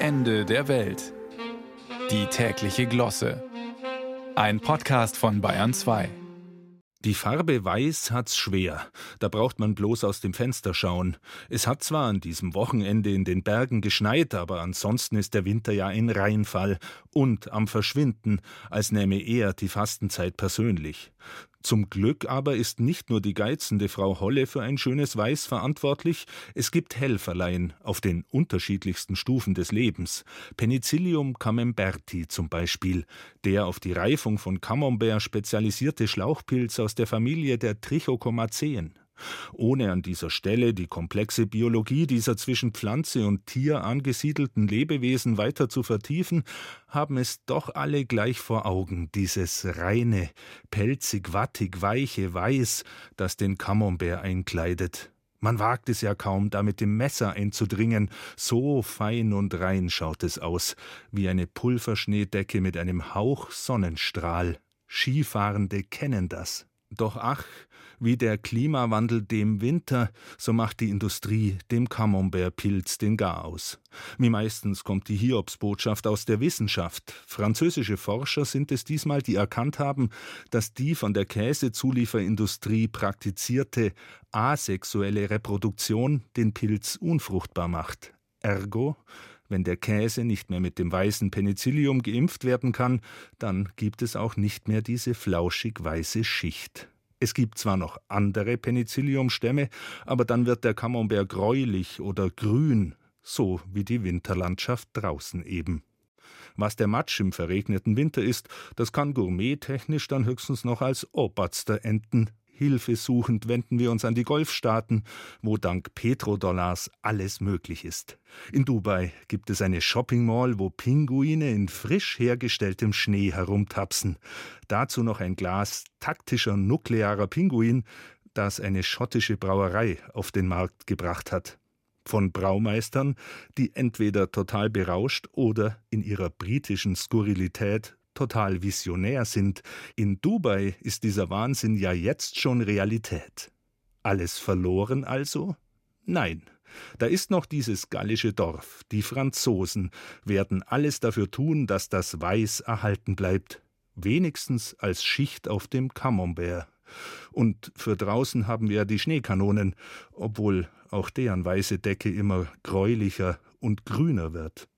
Ende der Welt. Die tägliche Glosse. Ein Podcast von Bayern 2. Die Farbe Weiß hat's schwer. Da braucht man bloß aus dem Fenster schauen. Es hat zwar an diesem Wochenende in den Bergen geschneit, aber ansonsten ist der Winter ja ein Reinfall und am Verschwinden, als nähme er die Fastenzeit persönlich. Zum Glück aber ist nicht nur die geizende Frau Holle für ein schönes Weiß verantwortlich, es gibt Helferlein auf den unterschiedlichsten Stufen des Lebens. Penicillium camemberti zum Beispiel, der auf die Reifung von Camembert spezialisierte Schlauchpilz aus der Familie der Trichocomaceen. Ohne an dieser Stelle die komplexe Biologie dieser zwischen Pflanze und Tier angesiedelten Lebewesen weiter zu vertiefen, haben es doch alle gleich vor Augen, dieses reine, pelzig, wattig, weiche Weiß, das den Camembert einkleidet. Man wagt es ja kaum, da mit dem Messer einzudringen, so fein und rein schaut es aus, wie eine Pulverschneedecke mit einem Hauch Sonnenstrahl. Skifahrende kennen das. Doch ach, wie der Klimawandel dem Winter, so macht die Industrie dem Camembert-Pilz den Garaus. Wie meistens kommt die Hiobsbotschaft aus der Wissenschaft. Französische Forscher sind es diesmal, die erkannt haben, dass die von der Käsezulieferindustrie praktizierte asexuelle Reproduktion den Pilz unfruchtbar macht. Ergo, wenn der Käse nicht mehr mit dem weißen Penicillium geimpft werden kann, dann gibt es auch nicht mehr diese flauschig weiße Schicht. Es gibt zwar noch andere Penicilliumstämme, aber dann wird der Camembert gräulich oder grün, so wie die Winterlandschaft draußen eben. Was der Matsch im verregneten Winter ist, das kann gourmettechnisch dann höchstens noch als Oberster enden, Hilfesuchend wenden wir uns an die Golfstaaten, wo dank Petrodollars alles möglich ist. In Dubai gibt es eine Shopping Mall, wo Pinguine in frisch hergestelltem Schnee herumtapsen. Dazu noch ein Glas taktischer nuklearer Pinguin, das eine schottische Brauerei auf den Markt gebracht hat von Braumeistern, die entweder total berauscht oder in ihrer britischen Skurrilität total visionär sind. In Dubai ist dieser Wahnsinn ja jetzt schon Realität. Alles verloren also? Nein. Da ist noch dieses gallische Dorf. Die Franzosen werden alles dafür tun, dass das Weiß erhalten bleibt. Wenigstens als Schicht auf dem Camembert. Und für draußen haben wir die Schneekanonen, obwohl auch deren weiße Decke immer gräulicher und grüner wird.